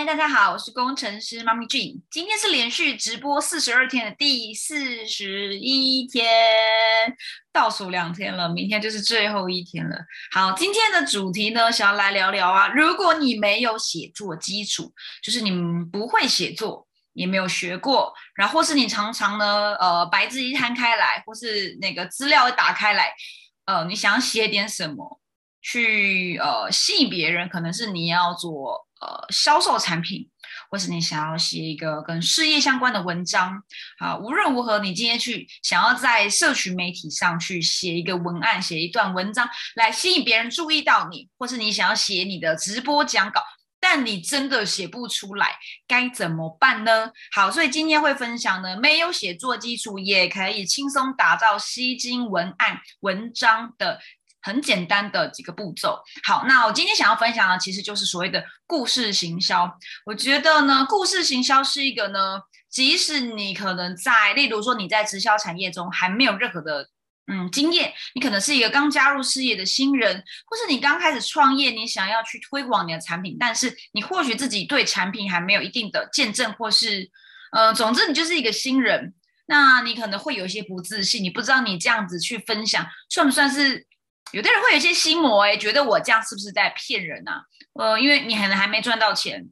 嗨，大家好，我是工程师妈咪俊。今天是连续直播四十二天的第四十一天，倒数两天了，明天就是最后一天了。好，今天的主题呢，想要来聊聊啊，如果你没有写作基础，就是你不会写作，也没有学过，然后或是你常常呢，呃，白纸一摊开来，或是那个资料一打开来，呃，你想要写点什么去呃吸引别人，可能是你要做。呃，销售产品，或是你想要写一个跟事业相关的文章，啊，无论如何，你今天去想要在社群媒体上去写一个文案，写一段文章来吸引别人注意到你，或是你想要写你的直播讲稿，但你真的写不出来，该怎么办呢？好，所以今天会分享呢，没有写作基础也可以轻松打造吸睛文案文章的。很简单的几个步骤。好，那我今天想要分享的，其实就是所谓的故事行销。我觉得呢，故事行销是一个呢，即使你可能在，例如说你在直销产业中还没有任何的嗯经验，你可能是一个刚加入事业的新人，或是你刚开始创业，你想要去推广你的产品，但是你或许自己对产品还没有一定的见证，或是呃，总之你就是一个新人，那你可能会有一些不自信，你不知道你这样子去分享算不算是。有的人会有一些心魔，哎，觉得我这样是不是在骗人啊？呃，因为你可能还没赚到钱，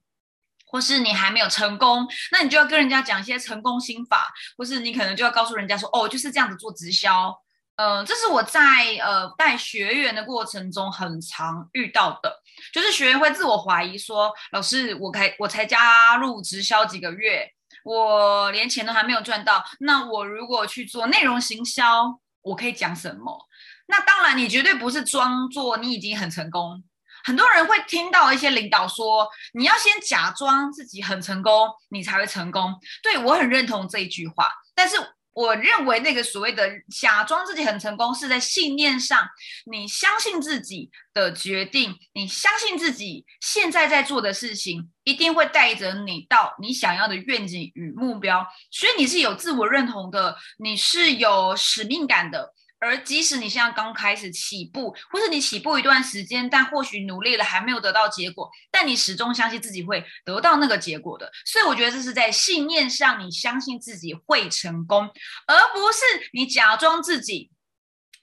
或是你还没有成功，那你就要跟人家讲一些成功心法，或是你可能就要告诉人家说，哦，就是这样子做直销。呃，这是我在呃带学员的过程中很常遇到的，就是学员会自我怀疑说，老师，我开我才加入直销几个月，我连钱都还没有赚到，那我如果去做内容行销，我可以讲什么？那当然，你绝对不是装作你已经很成功。很多人会听到一些领导说，你要先假装自己很成功，你才会成功。对我很认同这一句话，但是我认为那个所谓的假装自己很成功，是在信念上，你相信自己的决定，你相信自己现在在做的事情，一定会带着你到你想要的愿景与目标。所以你是有自我认同的，你是有使命感的。而即使你现在刚开始起步，或是你起步一段时间，但或许努力了还没有得到结果，但你始终相信自己会得到那个结果的。所以我觉得这是在信念上，你相信自己会成功，而不是你假装自己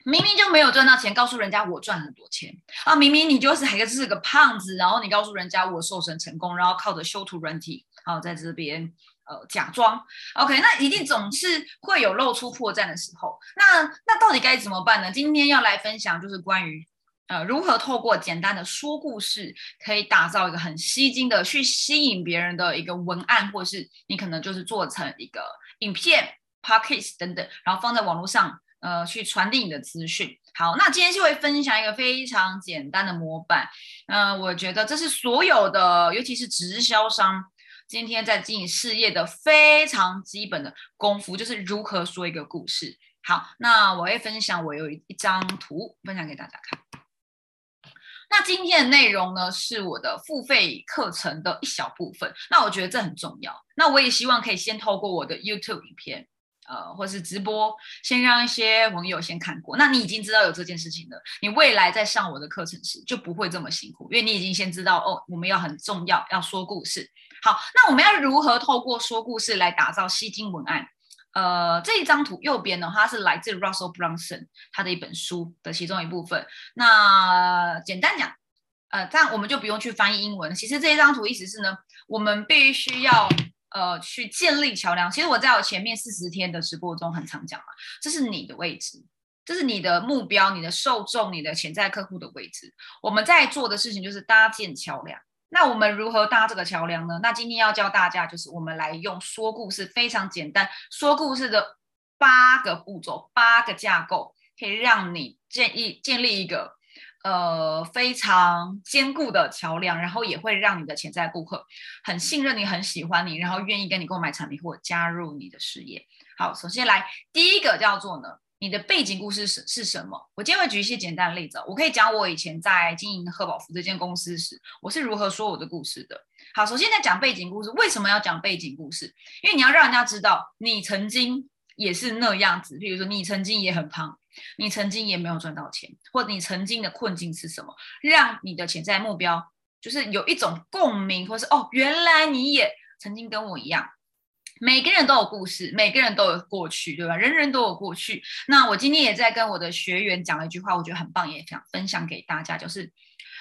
明明就没有赚到钱，告诉人家我赚很多钱啊！明明你就是还是个胖子，然后你告诉人家我瘦身成功，然后靠着修图软体，好在这边。呃，假装 OK，那一定总是会有露出破绽的时候。那那到底该怎么办呢？今天要来分享就是关于呃如何透过简单的说故事，可以打造一个很吸睛的去吸引别人的一个文案，或是你可能就是做成一个影片、podcast 等等，然后放在网络上呃去传递你的资讯。好，那今天就会分享一个非常简单的模板。嗯，我觉得这是所有的，尤其是直销商。今天在经营事业的非常基本的功夫，就是如何说一个故事。好，那我会分享，我有一张图分享给大家看。那今天的内容呢，是我的付费课程的一小部分。那我觉得这很重要。那我也希望可以先透过我的 YouTube 影片。呃，或是直播，先让一些网友先看过。那你已经知道有这件事情了，你未来在上我的课程时就不会这么辛苦，因为你已经先知道哦，我们要很重要，要说故事。好，那我们要如何透过说故事来打造吸睛文案？呃，这一张图右边呢，它是来自 Russell Brunson 他的一本书的其中一部分。那简单讲，呃，这样我们就不用去翻译英文。其实这一张图意思是呢，我们必须要。呃，去建立桥梁。其实我在我前面四十天的直播中很常讲嘛，这是你的位置，这是你的目标、你的受众、你的潜在客户的位置。我们在做的事情就是搭建桥梁。那我们如何搭这个桥梁呢？那今天要教大家，就是我们来用说故事，非常简单，说故事的八个步骤、八个架构，可以让你建立建立一个。呃，非常坚固的桥梁，然后也会让你的潜在顾客很信任你，很喜欢你，然后愿意跟你购买产品或加入你的事业。好，首先来第一个叫做呢，你的背景故事是是什么？我今天会举一些简单的例子，我可以讲我以前在经营贺宝福这间公司时，我是如何说我的故事的。好，首先在讲背景故事，为什么要讲背景故事？因为你要让人家知道你曾经也是那样子，比如说你曾经也很胖。你曾经也没有赚到钱，或者你曾经的困境是什么，让你的潜在目标就是有一种共鸣，或是哦，原来你也曾经跟我一样。每个人都有故事，每个人都有过去，对吧？人人都有过去。那我今天也在跟我的学员讲了一句话，我觉得很棒，也想分享给大家，就是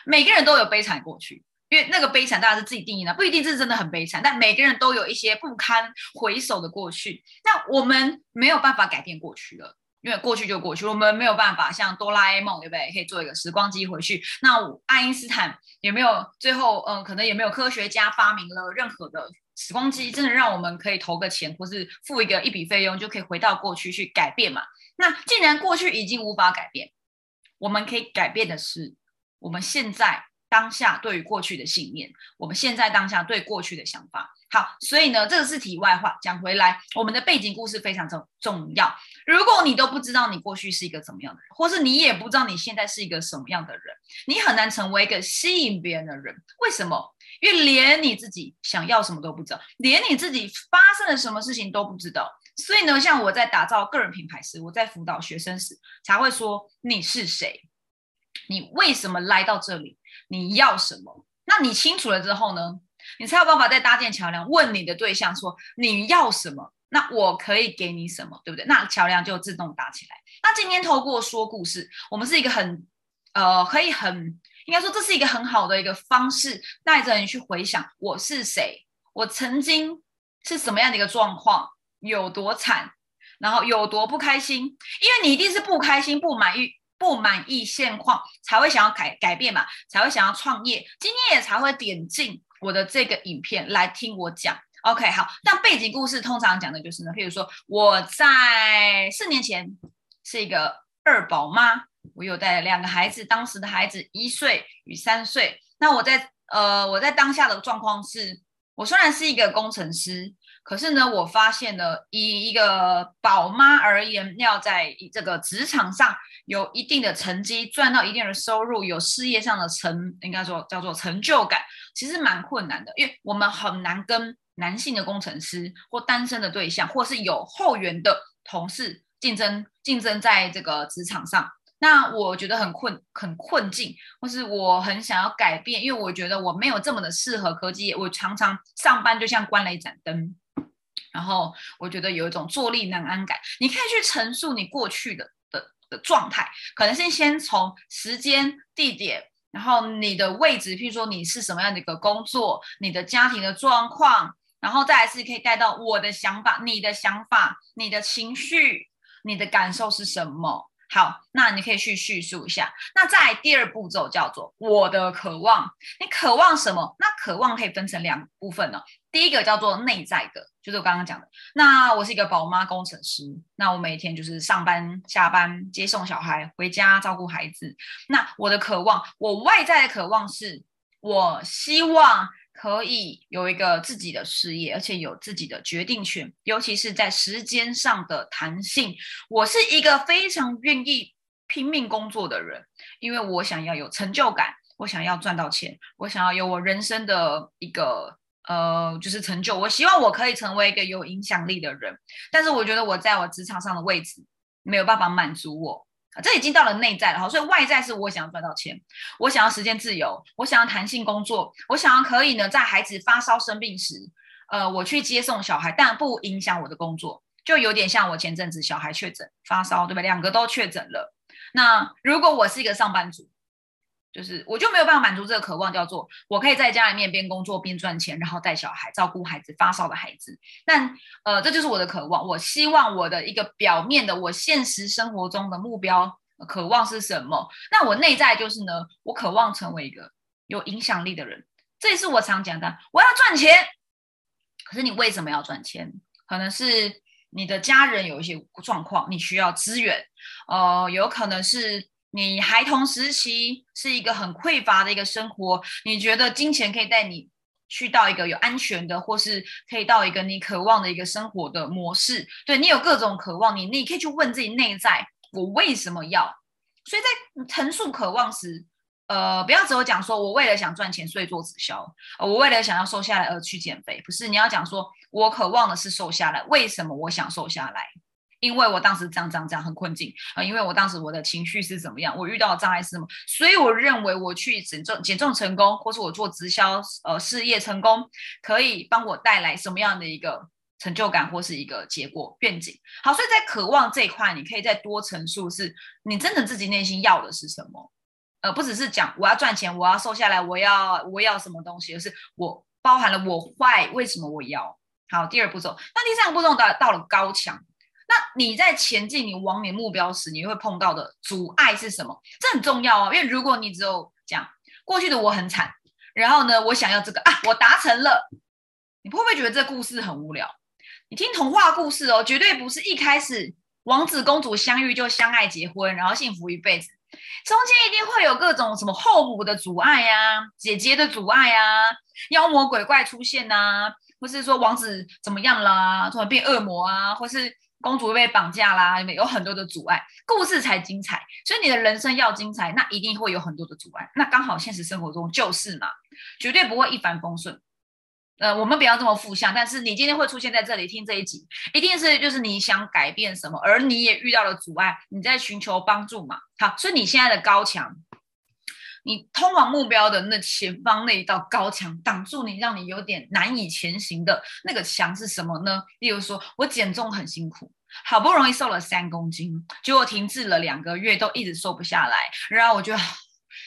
每个人都有悲惨过去，因为那个悲惨大家是自己定义的，不一定是真的很悲惨，但每个人都有一些不堪回首的过去。那我们没有办法改变过去了。因为过去就过去，我们没有办法像哆啦 A 梦，对不对？可以做一个时光机回去。那爱因斯坦有没有最后，嗯，可能也没有科学家发明了任何的时光机，真的让我们可以投个钱，或是付一个一笔费用，就可以回到过去去改变嘛？那既然过去已经无法改变，我们可以改变的是我们现在。当下对于过去的信念，我们现在当下对过去的想法，好，所以呢，这个是题外话。讲回来，我们的背景故事非常重重要。如果你都不知道你过去是一个怎么样的人，或是你也不知道你现在是一个什么样的人，你很难成为一个吸引别人的人。为什么？因为连你自己想要什么都不知道，连你自己发生了什么事情都不知道。所以呢，像我在打造个人品牌时，我在辅导学生时，才会说你是谁，你为什么来到这里。你要什么？那你清楚了之后呢？你才有办法再搭建桥梁，问你的对象说你要什么？那我可以给你什么，对不对？那桥梁就自动搭起来。那今天透过说故事，我们是一个很呃，可以很应该说这是一个很好的一个方式，带着你去回想我是谁，我曾经是什么样的一个状况，有多惨，然后有多不开心，因为你一定是不开心、不满意。不满意现况才会想要改改变嘛，才会想要创业。今天也才会点进我的这个影片来听我讲。OK，好。那背景故事通常讲的就是呢，譬如说我在四年前是一个二宝妈，我有带两个孩子，当时的孩子一岁与三岁。那我在呃我在当下的状况是，我虽然是一个工程师。可是呢，我发现呢，以一个宝妈而言，要在这个职场上有一定的成绩，赚到一定的收入，有事业上的成，应该说叫做成就感，其实蛮困难的，因为我们很难跟男性的工程师或单身的对象，或是有后援的同事竞争，竞争在这个职场上。那我觉得很困，很困境，或是我很想要改变，因为我觉得我没有这么的适合科技，我常常上班就像关了一盏灯。然后我觉得有一种坐立难安感。你可以去陈述你过去的的的状态，可能是先从时间、地点，然后你的位置，譬如说你是什么样的一个工作，你的家庭的状况，然后再来是可以带到我的想法、你的想法、你的情绪、你的感受是什么。好，那你可以去叙述一下。那在第二步骤叫做我的渴望，你渴望什么？那渴望可以分成两部分呢。第一个叫做内在的，就是我刚刚讲的。那我是一个宝妈工程师，那我每天就是上班、下班、接送小孩、回家照顾孩子。那我的渴望，我外在的渴望是，我希望。可以有一个自己的事业，而且有自己的决定权，尤其是在时间上的弹性。我是一个非常愿意拼命工作的人，因为我想要有成就感，我想要赚到钱，我想要有我人生的一个呃，就是成就。我希望我可以成为一个有影响力的人，但是我觉得我在我职场上的位置没有办法满足我。这已经到了内在了哈，所以外在是我想要赚到钱，我想要时间自由，我想要弹性工作，我想要可以呢，在孩子发烧生病时，呃，我去接送小孩，但不影响我的工作，就有点像我前阵子小孩确诊发烧，对吧？两个都确诊了。那如果我是一个上班族。就是我就没有办法满足这个渴望，叫做我可以在家里面边工作边赚钱，然后带小孩、照顾孩子、发烧的孩子。但呃，这就是我的渴望。我希望我的一个表面的，我现实生活中的目标渴望是什么？那我内在就是呢，我渴望成为一个有影响力的人。这也是我常讲的，我要赚钱。可是你为什么要赚钱？可能是你的家人有一些状况，你需要资源。呃，有可能是。你孩童时期是一个很匮乏的一个生活，你觉得金钱可以带你去到一个有安全的，或是可以到一个你渴望的一个生活的模式？对你有各种渴望，你你可以去问自己内在，我为什么要？所以在陈述渴望时，呃，不要只有讲说我为了想赚钱所以做直销，我为了想要瘦下来而去减肥，不是？你要讲说我渴望的是瘦下来，为什么我想瘦下来？因为我当时这样这样这样很困境啊，因为我当时我的情绪是怎么样，我遇到的障碍是什么，所以我认为我去减重减重成功，或是我做直销呃事业成功，可以帮我带来什么样的一个成就感或是一个结果愿景。好，所以在渴望这一块，你可以再多陈述，是你真的自己内心要的是什么，呃，不只是讲我要赚钱，我要瘦下来，我要我要什么东西，而是我包含了我坏为什么我要。好，第二步骤，那第三个步骤到到了高墙。那你在前进，你往你目标时，你会碰到的阻碍是什么？这很重要哦，因为如果你只有讲过去的我很惨，然后呢，我想要这个啊，我达成了，你会不会觉得这故事很无聊？你听童话故事哦，绝对不是一开始王子公主相遇就相爱结婚，然后幸福一辈子，中间一定会有各种什么后母的阻碍呀，姐姐的阻碍啊，妖魔鬼怪出现呐，或是说王子怎么样啦，突然变恶魔啊，或是。公主被绑架啦，有很多的阻碍，故事才精彩。所以你的人生要精彩，那一定会有很多的阻碍。那刚好现实生活中就是嘛，绝对不会一帆风顺。呃，我们不要这么负向，但是你今天会出现在这里听这一集，一定是就是你想改变什么，而你也遇到了阻碍，你在寻求帮助嘛。好，所以你现在的高墙。你通往目标的那前方那一道高墙挡住你，让你有点难以前行的那个墙是什么呢？例如说，我减重很辛苦，好不容易瘦了三公斤，结果停滞了两个月都一直瘦不下来，然后我就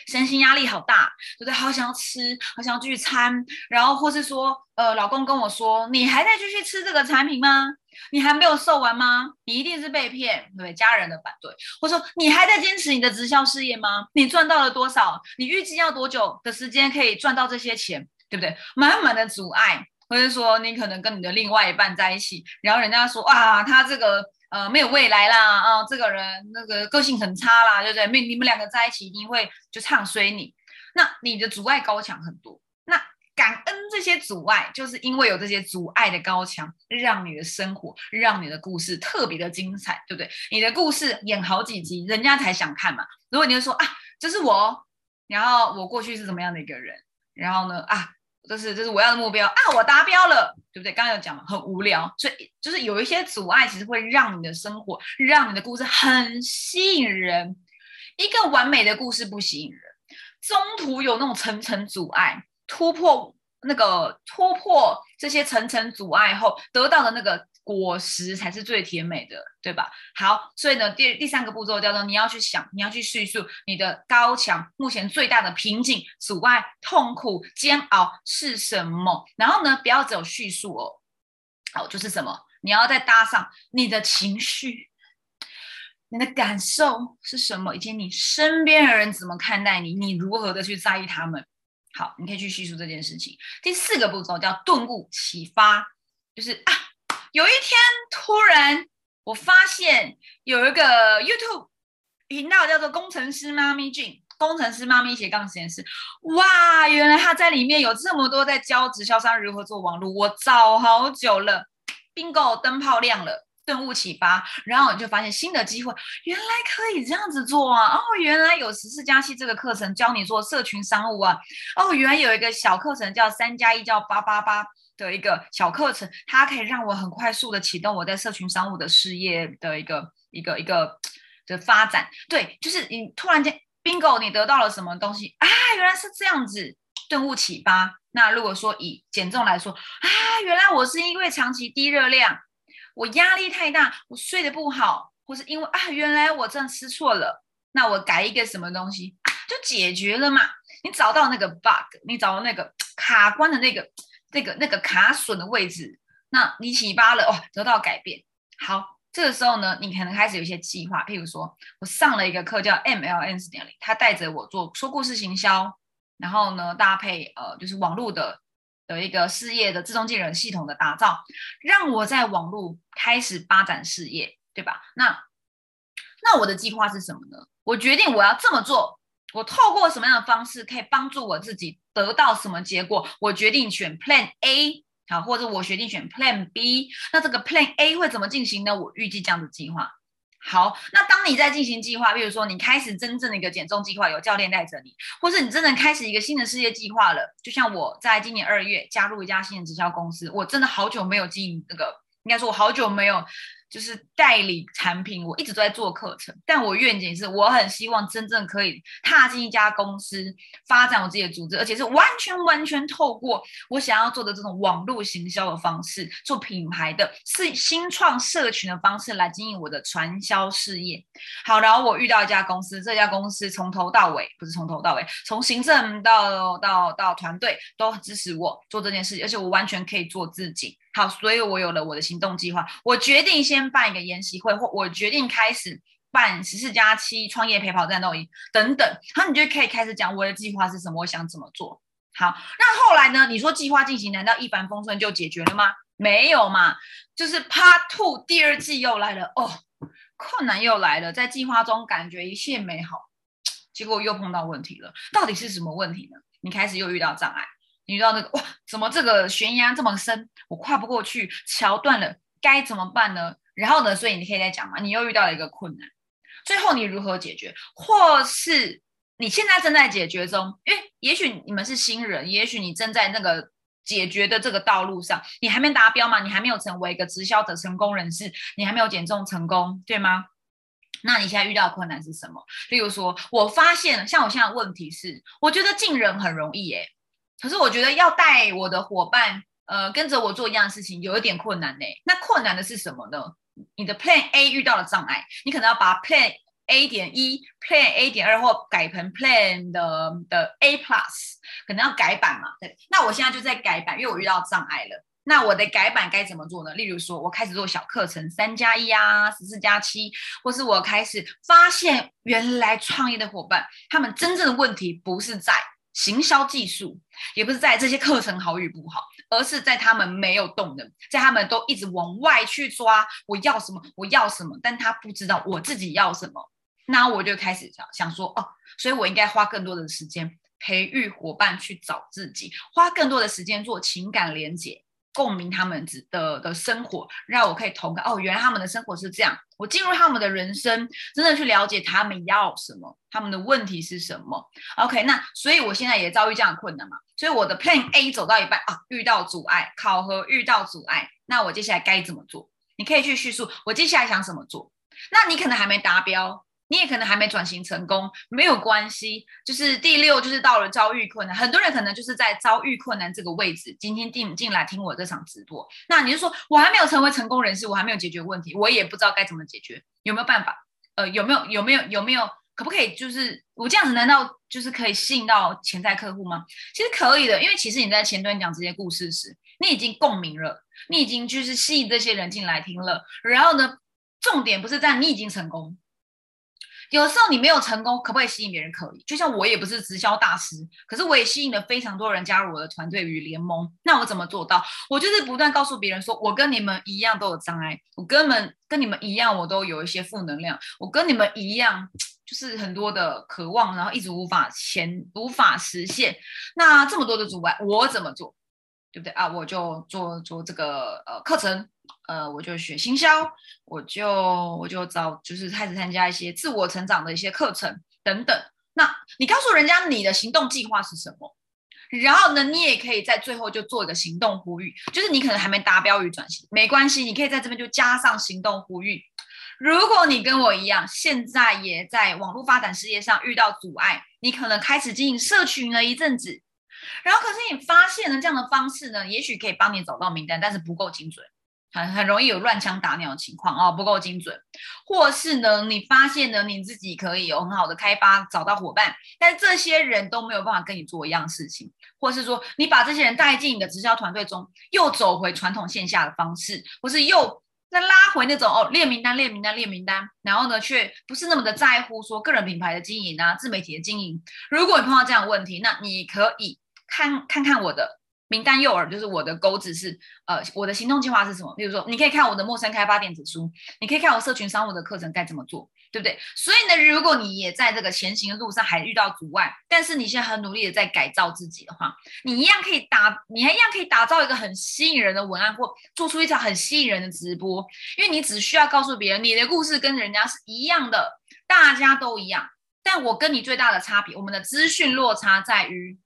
身心压力好大，对不对？好想要吃，好想要聚餐，然后或是说，呃，老公跟我说，你还在继续吃这个产品吗？你还没有瘦完吗？你一定是被骗，对家人的反对，或者说你还在坚持你的直销事业吗？你赚到了多少？你预计要多久的时间可以赚到这些钱，对不对？满满的阻碍，或者说你可能跟你的另外一半在一起，然后人家说啊，他这个呃没有未来啦，啊，这个人那个个性很差啦，对不对？你你们两个在一起一定会就唱衰你，那你的阻碍高墙很多，那。感恩这些阻碍，就是因为有这些阻碍的高墙，让你的生活，让你的故事特别的精彩，对不对？你的故事演好几集，人家才想看嘛。如果你就说啊，这是我，然后我过去是怎么样的一个人，然后呢啊，这是这是我要的目标啊，我达标了，对不对？刚刚有讲嘛，很无聊，所以就是有一些阻碍，其实会让你的生活，让你的故事很吸引人。一个完美的故事不吸引人，中途有那种层层阻碍。突破那个突破这些层层阻碍后得到的那个果实才是最甜美的，对吧？好，所以呢，第第三个步骤叫做你要去想，你要去叙述你的高墙目前最大的瓶颈、阻碍、痛苦、煎熬是什么。然后呢，不要只有叙述哦，好，就是什么？你要再搭上你的情绪、你的感受是什么，以及你身边的人怎么看待你，你如何的去在意他们。好，你可以去叙述这件事情。第四个步骤叫顿悟启发，就是啊，有一天突然我发现有一个 YouTube 频道叫做“工程师妈咪俊”，工程师妈咪斜杠实验室。哇，原来他在里面有这么多在教直销商如何做网络，我找好久了，bingo 灯泡亮了。顿悟启发，然后你就发现新的机会，原来可以这样子做啊！哦，原来有十四加七这个课程教你做社群商务啊！哦，原来有一个小课程叫三加一叫八八八的一个小课程，它可以让我很快速的启动我在社群商务的事业的一个一个一个的发展。对，就是你突然间 bingo，你得到了什么东西啊？原来是这样子，顿悟启发。那如果说以减重来说啊，原来我是因为长期低热量。我压力太大，我睡得不好，或是因为啊，原来我这样吃错了，那我改一个什么东西就解决了嘛？你找到那个 bug，你找到那个卡关的那个、那个、那个卡损的位置，那你启发了哦，得到改变。好，这个时候呢，你可能开始有一些计划，譬如说我上了一个课叫 MLN 四点零，他带着我做说故事行销，然后呢搭配呃就是网络的。的一个事业的自动技能系统的打造，让我在网络开始发展事业，对吧？那那我的计划是什么呢？我决定我要这么做，我透过什么样的方式可以帮助我自己得到什么结果？我决定选 Plan A，好，或者我决定选 Plan B。那这个 Plan A 会怎么进行呢？我预计这样的计划。好，那当你在进行计划，比如说你开始真正的一个减重计划，有教练带着你，或是你真的开始一个新的事业计划了，就像我在今年二月加入一家新的直销公司，我真的好久没有经营这个，应该说我好久没有就是代理产品，我一直都在做课程，但我愿景是我很希望真正可以踏进一家公司，发展我自己的组织，而且是完全完全透过我想要做的这种网络行销的方式，做品牌的是新创社群的方式来经营我的传销事业。好，然后我遇到一家公司，这家公司从头到尾不是从头到尾，从行政到到到团队都支持我做这件事情，而且我完全可以做自己。好，所以我有了我的行动计划。我决定先办一个研习会，或我决定开始办十四加七创业陪跑战斗营等等。然后你就可以开始讲我的计划是什么，我想怎么做。好，那后来呢？你说计划进行，难道一帆风顺就解决了吗？没有嘛，就是 Part Two 第二季又来了哦，困难又来了。在计划中感觉一切美好，结果又碰到问题了。到底是什么问题呢？你开始又遇到障碍。你遇到那个哇，怎么这个悬崖这么深，我跨不过去，桥断了，该怎么办呢？然后呢，所以你可以再讲嘛，你又遇到了一个困难，最后你如何解决，或是你现在正在解决中，因为也许你们是新人，也许你正在那个解决的这个道路上，你还没达标嘛，你还没有成为一个直销的成功人士，你还没有减重成功，对吗？那你现在遇到困难是什么？例如说，我发现像我现在问题是，我觉得进人很容易诶。可是我觉得要带我的伙伴，呃，跟着我做一样事情，有一点困难呢。那困难的是什么呢？你的 Plan A 遇到了障碍，你可能要把 Plan A 点一、Plan A 点二或改成 Plan 的的 A Plus，可能要改版嘛。对，那我现在就在改版，因为我遇到障碍了。那我的改版该怎么做呢？例如说，我开始做小课程，三加一啊，十四加七，或是我开始发现原来创业的伙伴，他们真正的问题不是在。行销技术也不是在这些课程好与不好，而是在他们没有动能，在他们都一直往外去抓我要什么我要什么，但他不知道我自己要什么。那我就开始想想说哦，所以我应该花更多的时间培育伙伴去找自己，花更多的时间做情感连接。共鸣他们的的生活，让我可以同感哦，原来他们的生活是这样。我进入他们的人生，真的去了解他们要什么，他们的问题是什么。OK，那所以我现在也遭遇这样的困难嘛，所以我的 Plan A 走到一半啊，遇到阻碍，考核遇到阻碍，那我接下来该怎么做？你可以去叙述我接下来想怎么做。那你可能还没达标。你也可能还没转型成功，没有关系。就是第六，就是到了遭遇困难，很多人可能就是在遭遇困难这个位置，今天进进来听我这场直播。那你就说，我还没有成为成功人士，我还没有解决问题，我也不知道该怎么解决，有没有办法？呃，有没有有没有有没有可不可以？就是我这样子，难道就是可以吸引到潜在客户吗？其实可以的，因为其实你在前端讲这些故事时，你已经共鸣了，你已经就是吸引这些人进来听了。然后呢，重点不是在你已经成功。有时候你没有成功，可不可以吸引别人？可以。就像我也不是直销大师，可是我也吸引了非常多人加入我的团队与联盟。那我怎么做到？我就是不断告诉别人说，我跟你们一样都有障碍，我根本跟你们一样，我都有一些负能量，我跟你们一样，就是很多的渴望，然后一直无法前无法实现。那这么多的阻碍，我怎么做？对不对啊？我就做做这个呃课程。呃，我就学行销，我就我就找，就是开始参加一些自我成长的一些课程等等。那你告诉人家你的行动计划是什么？然后呢，你也可以在最后就做一个行动呼吁，就是你可能还没达标与转型，没关系，你可以在这边就加上行动呼吁。如果你跟我一样，现在也在网络发展事业上遇到阻碍，你可能开始经营社群了一阵子，然后可是你发现了这样的方式呢，也许可以帮你找到名单，但是不够精准。很很容易有乱枪打鸟的情况哦，不够精准，或是呢，你发现呢，你自己可以有很好的开发，找到伙伴，但这些人都没有办法跟你做一样事情，或是说你把这些人带进你的直销团队中，又走回传统线下的方式，或是又再拉回那种哦列名单、列名单、列名单，然后呢，却不是那么的在乎说个人品牌的经营啊，自媒体的经营。如果你碰到这样的问题，那你可以看看看我的。名单诱饵就是我的钩子是，呃，我的行动计划是什么？比如说，你可以看我的陌生开发电子书，你可以看我社群商务的课程该怎么做，对不对？所以呢，如果你也在这个前行的路上还遇到阻碍，但是你现在很努力的在改造自己的话，你一样可以打，你还一样可以打造一个很吸引人的文案，或做出一场很吸引人的直播，因为你只需要告诉别人你的故事跟人家是一样的，大家都一样，但我跟你最大的差别，我们的资讯落差在于，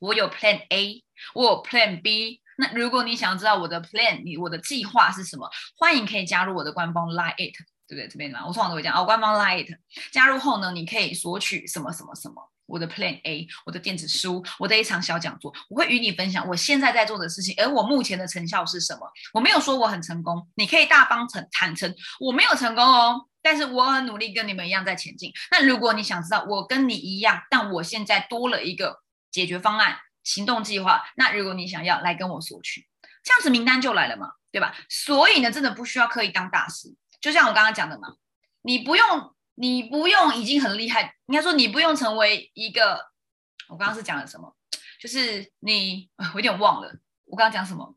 我有 Plan A。我 Plan B，那如果你想知道我的 plan，你我的计划是什么，欢迎可以加入我的官方 line it，对不对？这边呢，我通常都会讲哦，官方 line it，加入后呢，你可以索取什么什么什么。我的 Plan A，我的电子书，我的一场小讲座，我会与你分享我现在在做的事情，而我目前的成效是什么？我没有说我很成功，你可以大方诚坦诚，我没有成功哦，但是我很努力，跟你们一样在前进。那如果你想知道我跟你一样，但我现在多了一个解决方案、行动计划，那如果你想要来跟我索取，这样子名单就来了嘛，对吧？所以呢，真的不需要刻意当大师，就像我刚刚讲的嘛，你不用。你不用已经很厉害，应该说你不用成为一个。我刚刚是讲了什么？就是你，我有点忘了。我刚刚讲什么？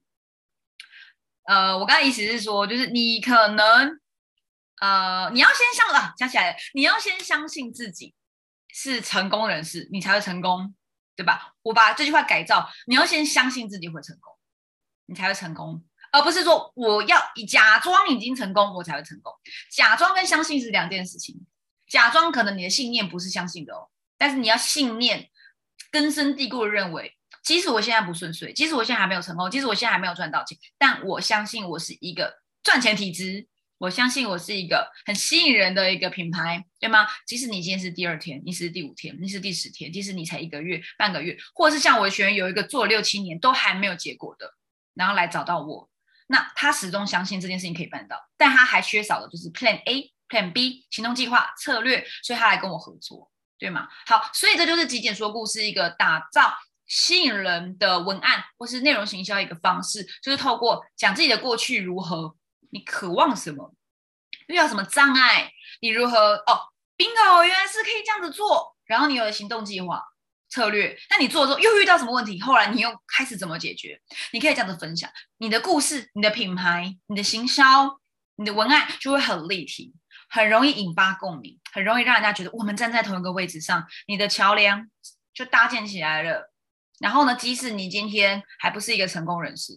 呃，我刚刚意思是说，就是你可能，呃，你要先相啊，想起来，你要先相信自己是成功人士，你才会成功，对吧？我把这句话改造，你要先相信自己会成功，你才会成功。而不是说我要以假装已经成功，我才会成功。假装跟相信是两件事情。假装可能你的信念不是相信的哦，但是你要信念根深蒂固的认为，即使我现在不顺遂，即使我现在还没有成功，即使我现在还没有赚到钱，但我相信我是一个赚钱体质，我相信我是一个很吸引人的一个品牌，对吗？即使你今天是第二天，你是第五天，你是第十天，即使你才一个月、半个月，或者是像我的学员有一个做六七年都还没有结果的，然后来找到我。那他始终相信这件事情可以办到，但他还缺少的就是 Plan A、Plan B 行动计划策略，所以他来跟我合作，对吗？好，所以这就是极简说故事一个打造吸引人的文案或是内容行销一个方式，就是透过讲自己的过去如何，你渴望什么，遇到什么障碍，你如何哦，bingo，原来是可以这样子做，然后你有了行动计划。策略，那你做的时候又遇到什么问题？后来你又开始怎么解决？你可以这样子分享你的故事、你的品牌、你的行销、你的文案就会很立体，很容易引发共鸣，很容易让人家觉得我们站在同一个位置上，你的桥梁就搭建起来了。然后呢，即使你今天还不是一个成功人士，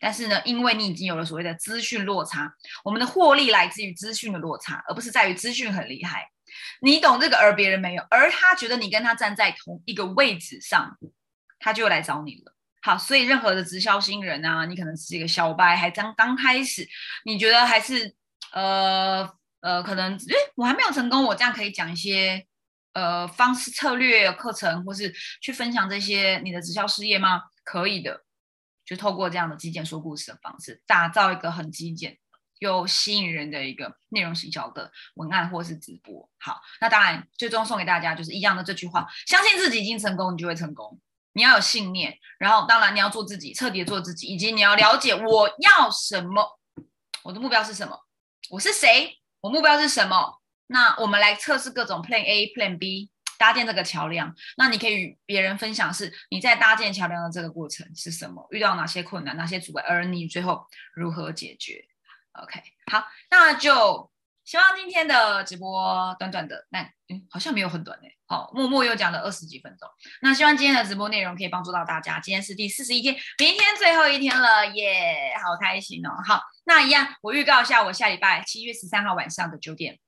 但是呢，因为你已经有了所谓的资讯落差，我们的获利来自于资讯的落差，而不是在于资讯很厉害。你懂这个，而别人没有，而他觉得你跟他站在同一个位置上，他就来找你了。好，所以任何的直销新人啊，你可能是一个小白，还刚刚开始，你觉得还是呃呃，可能诶，我还没有成功，我这样可以讲一些呃方式、策略、课程，或是去分享这些你的直销事业吗？可以的，就透过这样的极简说故事的方式，打造一个很极简。又吸引人的一个内容行销的文案或是直播，好，那当然最终送给大家就是一样的这句话：相信自己已经成功，你就会成功。你要有信念，然后当然你要做自己，彻底做自己，以及你要了解我要什么，我的目标是什么，我是谁，我目标是什么。那我们来测试各种 Plan A、Plan B，搭建这个桥梁。那你可以与别人分享，是你在搭建桥梁的这个过程是什么，遇到哪些困难、哪些阻碍，而你最后如何解决。OK，好，那就希望今天的直播短短的，那嗯，好像没有很短诶。好，默默又讲了二十几分钟。那希望今天的直播内容可以帮助到大家。今天是第四十一天，明天最后一天了，耶，好开心哦。好，那一样，我预告一下，我下礼拜七月十三号晚上的九点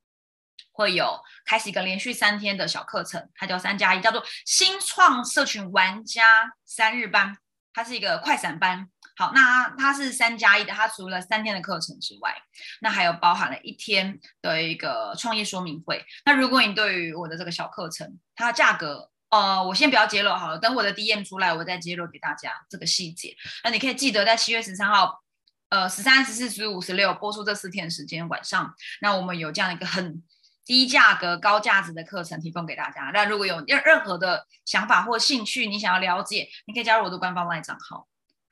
会有开始一个连续三天的小课程，它叫三加一，叫做新创社群玩家三日班，它是一个快闪班。好，那它是三加一的，它除了三天的课程之外，那还有包含了一天的一个创业说明会。那如果你对于我的这个小课程，它的价格，呃，我先不要揭露好了，等我的 DM 出来，我再揭露给大家这个细节。那你可以记得在七月十三号，呃，十三、十四、十五、十六播出这四天时间晚上，那我们有这样一个很低价格、高价值的课程提供给大家。那如果有任任何的想法或兴趣，你想要了解，你可以加入我的官方 LINE 账号。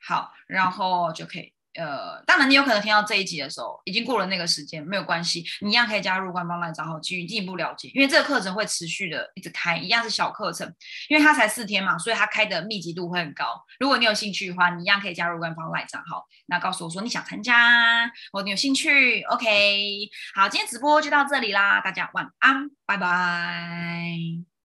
好，然后就可以，呃，当然你有可能听到这一集的时候，已经过了那个时间，没有关系，你一样可以加入官方来账号，去进一步了解，因为这个课程会持续的一直开，一样是小课程，因为它才四天嘛，所以它开的密集度会很高。如果你有兴趣的话，你一样可以加入官方来账号，那告诉我说你想参加，或你有兴趣，OK。好，今天直播就到这里啦，大家晚安，拜拜。